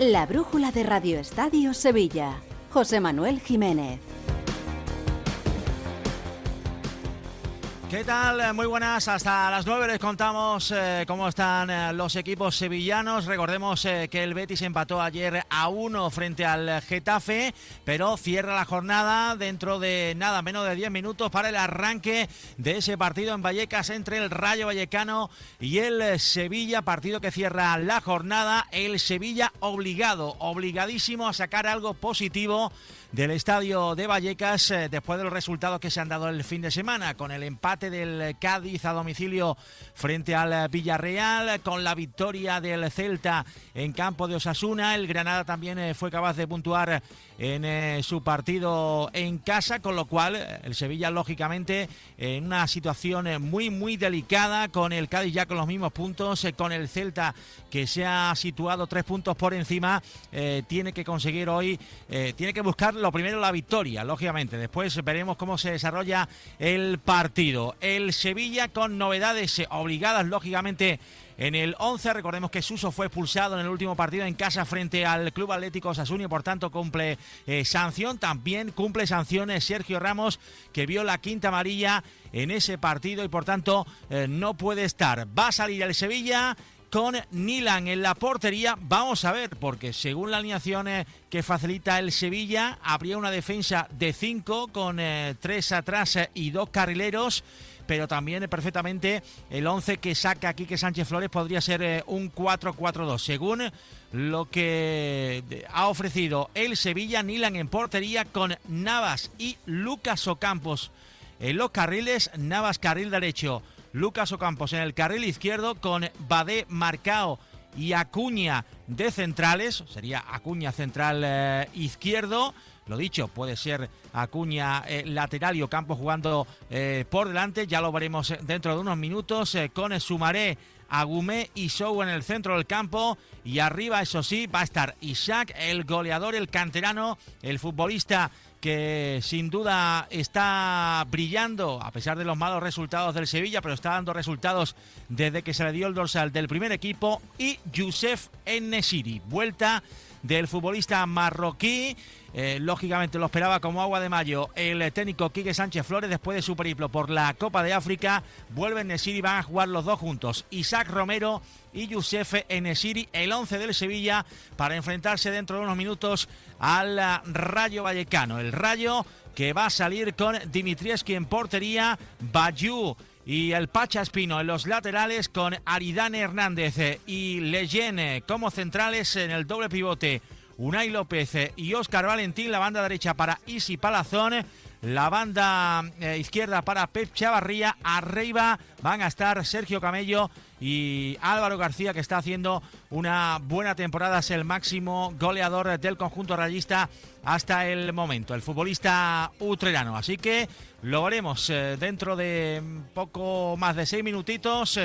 La brújula de Radio Estadio Sevilla. José Manuel Jiménez. ¿Qué tal? Muy buenas. Hasta las 9 les contamos eh, cómo están eh, los equipos sevillanos. Recordemos eh, que el Betis empató ayer a uno frente al Getafe, pero cierra la jornada dentro de nada menos de 10 minutos para el arranque de ese partido en Vallecas entre el Rayo Vallecano y el Sevilla, partido que cierra la jornada. El Sevilla obligado, obligadísimo a sacar algo positivo del estadio de Vallecas eh, después de los resultados que se han dado el fin de semana, con el empate del Cádiz a domicilio frente al Villarreal, con la victoria del Celta en campo de Osasuna, el Granada también eh, fue capaz de puntuar en eh, su partido en casa, con lo cual el Sevilla lógicamente en una situación muy muy delicada, con el Cádiz ya con los mismos puntos, con el Celta que se ha situado tres puntos por encima, tiene que conseguir hoy, tiene que buscar lo primero la victoria, lógicamente. Después veremos cómo se desarrolla el partido. El Sevilla con novedades obligadas, lógicamente. En el 11, recordemos que Suso fue expulsado en el último partido en casa frente al Club Atlético Osasuna y por tanto cumple eh, sanción. También cumple sanciones Sergio Ramos, que vio la quinta amarilla en ese partido y por tanto eh, no puede estar. Va a salir el Sevilla con Nilan en la portería. Vamos a ver, porque según la alineación eh, que facilita el Sevilla, habría una defensa de cinco con eh, tres atrás eh, y dos carrileros. Pero también perfectamente el 11 que saca Quique Sánchez Flores podría ser un 4-4-2. Según lo que ha ofrecido el Sevilla, Nilan en portería con Navas y Lucas Ocampos en los carriles. Navas carril derecho. Lucas Ocampos en el carril izquierdo con Badé Marcao y Acuña de centrales, sería Acuña central eh, izquierdo. Lo dicho, puede ser Acuña eh, lateral y Ocampo jugando eh, por delante. Ya lo veremos dentro de unos minutos con Sumaré, Agumé y Show en el centro del campo. Y arriba, eso sí, va a estar Isaac, el goleador, el canterano, el futbolista que sin duda está brillando a pesar de los malos resultados del Sevilla, pero está dando resultados desde que se le dio el dorsal del primer equipo. Y Youssef Enesiri, vuelta del futbolista marroquí. Eh, lógicamente lo esperaba como agua de mayo el técnico Quique Sánchez Flores después de su periplo por la Copa de África. Vuelven Nesiri y van a jugar los dos juntos. Isaac Romero y Youssef Enesiri, el 11 del Sevilla, para enfrentarse dentro de unos minutos al Rayo Vallecano. El Rayo que va a salir con Dimitrieski en portería, Bayou y el Pacha Espino en los laterales con Aridane Hernández y Leyene como centrales en el doble pivote. Unai López y Óscar Valentín, la banda derecha para Isi Palazón, la banda eh, izquierda para Pep Chavarría, arriba van a estar Sergio Camello y Álvaro García que está haciendo una buena temporada, es el máximo goleador del conjunto rayista hasta el momento, el futbolista utrerano. Así que lo veremos eh, dentro de poco más de seis minutitos.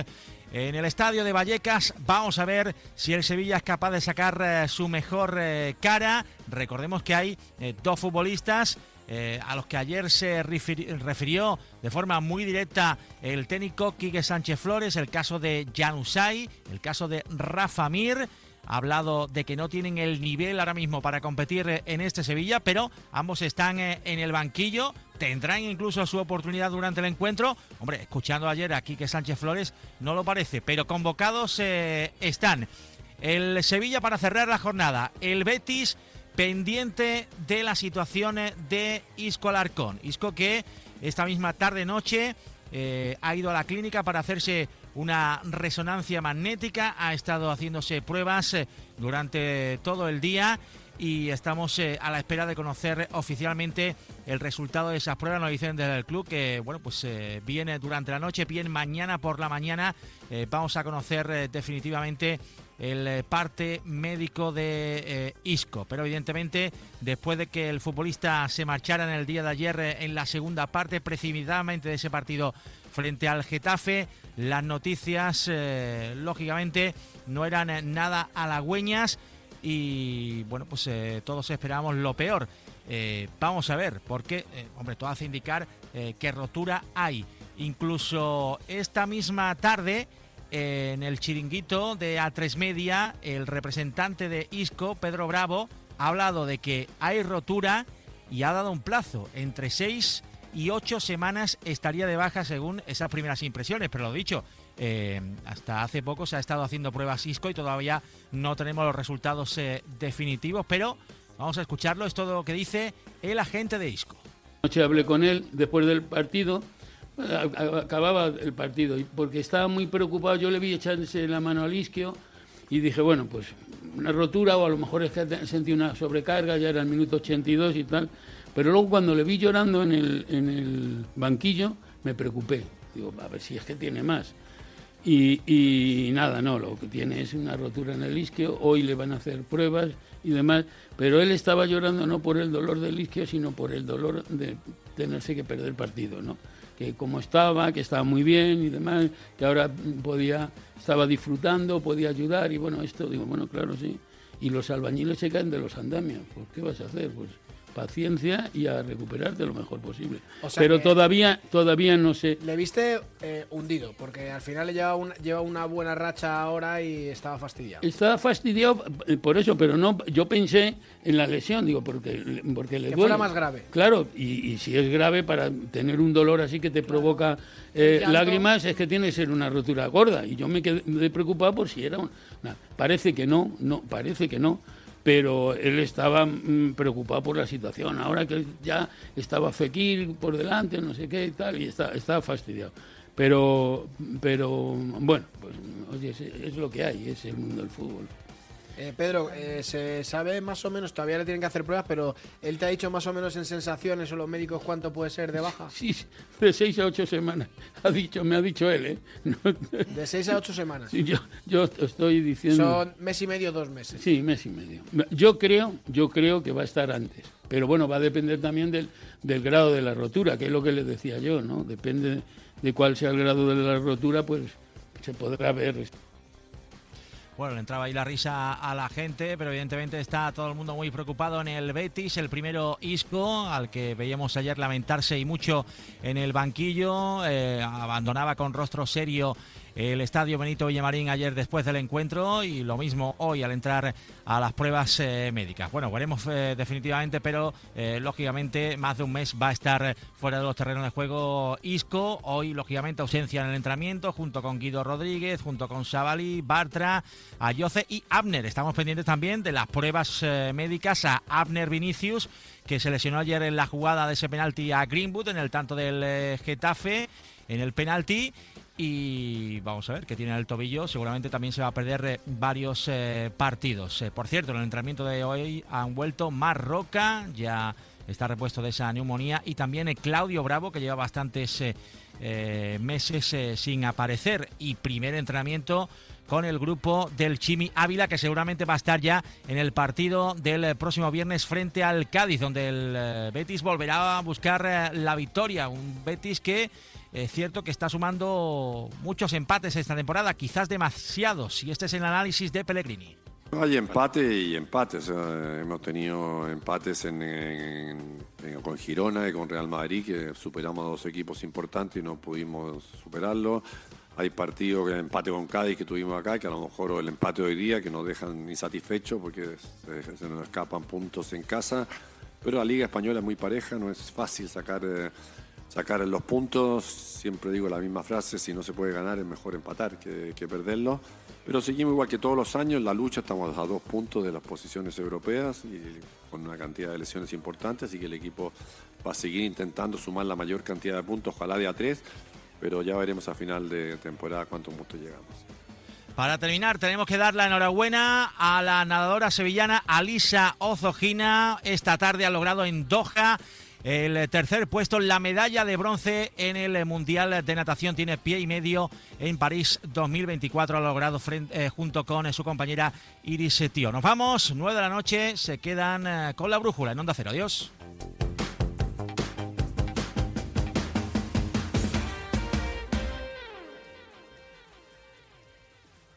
Eh, en el estadio de Vallecas vamos a ver si el Sevilla es capaz de sacar eh, su mejor cara. Recordemos que hay dos futbolistas eh, a los que ayer se refirió de forma muy directa el técnico Quique Sánchez Flores, el caso de Janusay, el caso de Rafa Mir. Ha hablado de que no tienen el nivel ahora mismo para competir eh, en este Sevilla, pero ambos están eh, en el banquillo, tendrán incluso su oportunidad durante el encuentro. Hombre, escuchando ayer a Quique Sánchez Flores, no lo parece, pero convocados están. El Sevilla para cerrar la jornada, el Betis pendiente de las situaciones de Isco Alarcón. Isco que esta misma tarde-noche eh, ha ido a la clínica para hacerse una resonancia magnética, ha estado haciéndose pruebas eh, durante todo el día y estamos eh, a la espera de conocer oficialmente el resultado de esas pruebas. Nos dicen desde el club que bueno pues eh, viene durante la noche, bien mañana por la mañana eh, vamos a conocer definitivamente el parte médico de Isco. Pero evidentemente, después de que el futbolista se marchara en el día de ayer en la segunda parte, precipitadamente de ese partido frente al Getafe, las noticias, lógicamente, no eran nada halagüeñas y bueno, pues eh, todos esperamos lo peor. Eh, vamos a ver, porque, eh, hombre, todo hace indicar que rotura hay. Incluso esta misma tarde en el chiringuito de A3 Media, el representante de Isco, Pedro Bravo, ha hablado de que hay rotura y ha dado un plazo entre seis y ocho semanas estaría de baja según esas primeras impresiones. Pero lo dicho, eh, hasta hace poco se ha estado haciendo pruebas Isco y todavía no tenemos los resultados eh, definitivos, pero vamos a escucharlo. Es todo lo que dice el agente de Isco. Anoche hablé con él después del partido, acababa el partido, porque estaba muy preocupado. Yo le vi echarse la mano al isquio y dije, bueno, pues una rotura o a lo mejor es que sentí una sobrecarga, ya era el minuto 82 y tal. Pero luego cuando le vi llorando en el, en el banquillo, me preocupé. Digo, a ver si es que tiene más. Y, y, nada, no, lo que tiene es una rotura en el isquio, hoy le van a hacer pruebas y demás, pero él estaba llorando no por el dolor del isquio, sino por el dolor de tenerse que perder partido, ¿no? Que como estaba, que estaba muy bien y demás, que ahora podía, estaba disfrutando, podía ayudar y bueno, esto, digo, bueno, claro, sí. Y los albañiles se caen de los andamios, pues ¿qué vas a hacer? Pues paciencia y a recuperarte lo mejor posible. Pero todavía, todavía no sé. Le viste eh, hundido, porque al final le lleva, lleva una buena racha ahora y estaba fastidiado. Estaba fastidiado eh, por eso, pero no. Yo pensé en la lesión, digo, porque, porque le que fuera más grave. Claro, y, si es grave para tener un dolor así que te provoca eh, lágrimas, es que tiene que ser una rotura gorda. Y yo me quedé preocupado por si era una. Parece que no, no, parece que no pero él estaba mm, preocupado por la situación. Ahora que ya estaba Fekir por delante, no sé qué y tal, y está, estaba fastidiado. Pero, pero bueno, pues oye, es lo que hay, es el mundo del fútbol. Eh, Pedro, eh, se sabe más o menos, todavía le tienen que hacer pruebas, pero él te ha dicho más o menos en sensaciones o los médicos cuánto puede ser de baja. Sí, de seis a ocho semanas, ha dicho, me ha dicho él, ¿eh? De seis a ocho semanas. Sí, yo, yo estoy diciendo. Son mes y medio, dos meses. Sí, mes y medio. Yo creo, yo creo que va a estar antes, pero bueno, va a depender también del, del grado de la rotura, que es lo que le decía yo, ¿no? Depende de cuál sea el grado de la rotura, pues se podrá ver. Bueno, le entraba ahí la risa a la gente, pero evidentemente está todo el mundo muy preocupado en el Betis. El primero Isco, al que veíamos ayer lamentarse y mucho en el banquillo, eh, abandonaba con rostro serio el estadio Benito Villamarín ayer después del encuentro y lo mismo hoy al entrar a las pruebas eh, médicas. Bueno, veremos eh, definitivamente, pero eh, lógicamente más de un mes va a estar fuera de los terrenos de juego Isco. Hoy, lógicamente, ausencia en el entrenamiento junto con Guido Rodríguez, junto con Sabali, Bartra, Ayoce y Abner. Estamos pendientes también de las pruebas médicas a Abner Vinicius que se lesionó ayer en la jugada de ese penalti a Greenwood en el tanto del Getafe en el penalti y vamos a ver que tiene el tobillo. Seguramente también se va a perder eh, varios eh, partidos. Eh, por cierto, en el entrenamiento de hoy han vuelto Marroca, ya está repuesto de esa neumonía, y también Claudio Bravo, que lleva bastantes meses sin aparecer. Y primer entrenamiento con el grupo del Chimi Ávila, que seguramente va a estar ya en el partido del próximo viernes frente al Cádiz, donde el Betis volverá a buscar la victoria. Un Betis que es cierto que está sumando muchos empates esta temporada, quizás demasiados, y este es el análisis de Pellegrini. Hay empate y empates. hemos tenido empates con Girona y con Real Madrid, que superamos dos equipos importantes y no pudimos superarlo. Hay partidos empate con Cádiz que tuvimos acá, que a lo mejor el empate hoy día, que nos dejan insatisfechos porque se, nos escapan puntos en casa. Pero la Liga Española es muy pareja, no es fácil sacar eh, sacar los puntos. Siempre digo la misma frase, si no se puede ganar es mejor empatar que, perderlo. Pero seguimos igual que todos los años, la lucha estamos a dos puntos de las posiciones europeas y con una cantidad de lesiones importantes, así que el equipo va a seguir intentando sumar la mayor cantidad de puntos, ojalá de a tres, pero ya veremos a final de temporada cuántos puntos llegamos. Para terminar, tenemos que dar la enhorabuena a la nadadora sevillana Alisa Ozogina. Esta tarde ha logrado en Doha el tercer puesto, la medalla de bronce en el Mundial de Natación. Tiene pie y medio en París 2024. Ha logrado eh, junto con su compañera Iris Tío. Nos vamos, nueve de la noche. Se quedan eh, con la brújula en Onda Cero. Adiós.